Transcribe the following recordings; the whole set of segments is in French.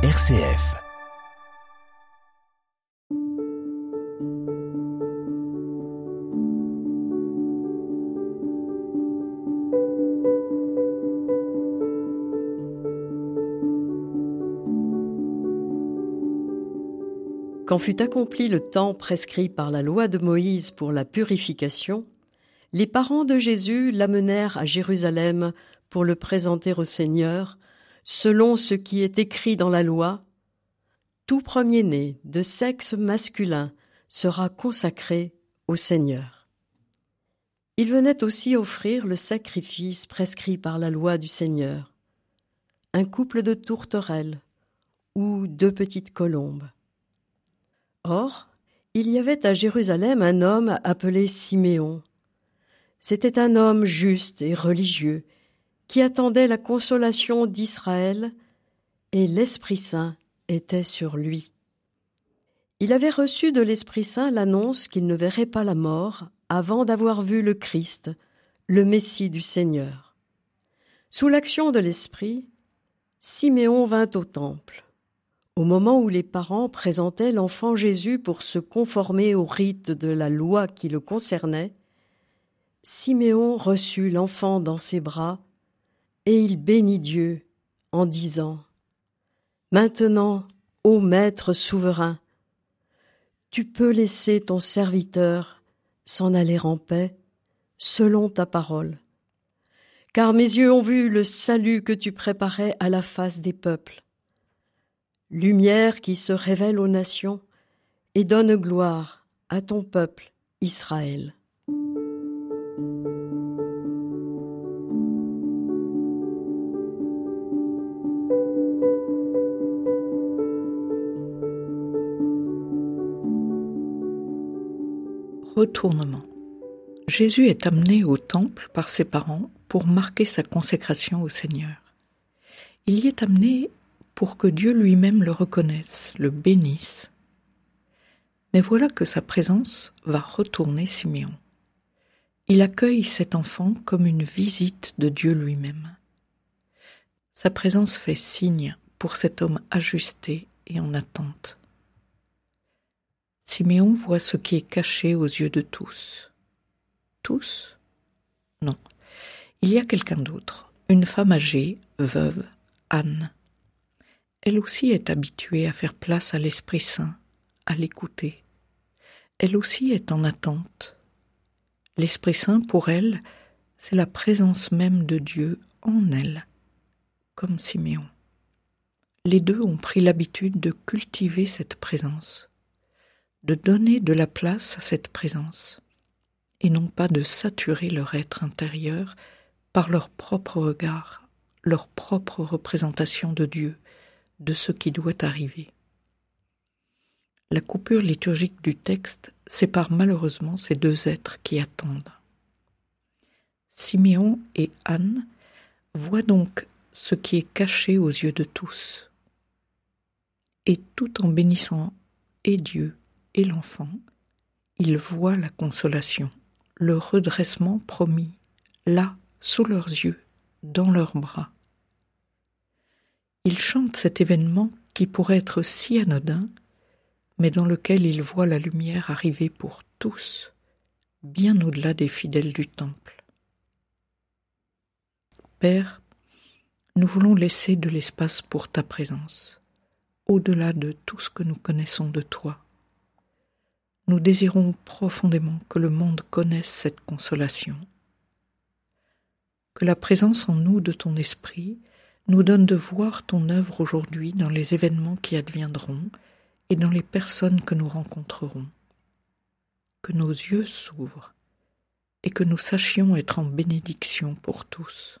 RCF. Quand fut accompli le temps prescrit par la loi de Moïse pour la purification, les parents de Jésus l'amenèrent à Jérusalem pour le présenter au Seigneur, selon ce qui est écrit dans la loi, tout premier-né de sexe masculin sera consacré au Seigneur. Il venait aussi offrir le sacrifice prescrit par la loi du Seigneur, un couple de tourterelles ou deux petites colombes. Or, il y avait à Jérusalem un homme appelé Siméon. C'était un homme juste et religieux, qui attendait la consolation d'Israël, et l'Esprit Saint était sur lui. Il avait reçu de l'Esprit Saint l'annonce qu'il ne verrait pas la mort avant d'avoir vu le Christ, le Messie du Seigneur. Sous l'action de l'Esprit, Siméon vint au temple. Au moment où les parents présentaient l'enfant Jésus pour se conformer au rite de la loi qui le concernait, Siméon reçut l'enfant dans ses bras et il bénit Dieu en disant Maintenant, ô Maître souverain, tu peux laisser ton serviteur s'en aller en paix selon ta parole. Car mes yeux ont vu le salut que tu préparais à la face des peuples. Lumière qui se révèle aux nations et donne gloire à ton peuple Israël. Retournement. Jésus est amené au temple par ses parents pour marquer sa consécration au Seigneur. Il y est amené pour que Dieu lui-même le reconnaisse, le bénisse. Mais voilà que sa présence va retourner Siméon. Il accueille cet enfant comme une visite de Dieu lui-même. Sa présence fait signe pour cet homme ajusté et en attente. Siméon voit ce qui est caché aux yeux de tous. Tous? Non. Il y a quelqu'un d'autre, une femme âgée, veuve, Anne. Elle aussi est habituée à faire place à l'Esprit Saint, à l'écouter. Elle aussi est en attente. L'Esprit Saint, pour elle, c'est la présence même de Dieu en elle, comme Siméon. Les deux ont pris l'habitude de cultiver cette présence de donner de la place à cette présence, et non pas de saturer leur être intérieur par leur propre regard, leur propre représentation de Dieu, de ce qui doit arriver. La coupure liturgique du texte sépare malheureusement ces deux êtres qui attendent. Siméon et Anne voient donc ce qui est caché aux yeux de tous. Et tout en bénissant et Dieu et l'enfant, ils voient la consolation, le redressement promis, là, sous leurs yeux, dans leurs bras. Ils chantent cet événement qui pourrait être si anodin, mais dans lequel ils voient la lumière arriver pour tous, bien au-delà des fidèles du temple. Père, nous voulons laisser de l'espace pour ta présence, au-delà de tout ce que nous connaissons de toi nous désirons profondément que le monde connaisse cette consolation, que la présence en nous de ton esprit nous donne de voir ton œuvre aujourd'hui dans les événements qui adviendront et dans les personnes que nous rencontrerons. Que nos yeux s'ouvrent et que nous sachions être en bénédiction pour tous.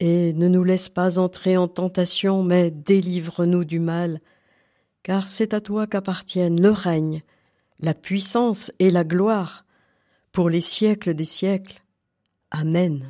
Et ne nous laisse pas entrer en tentation, mais délivre-nous du mal, car c'est à toi qu'appartiennent le règne, la puissance et la gloire, pour les siècles des siècles. Amen.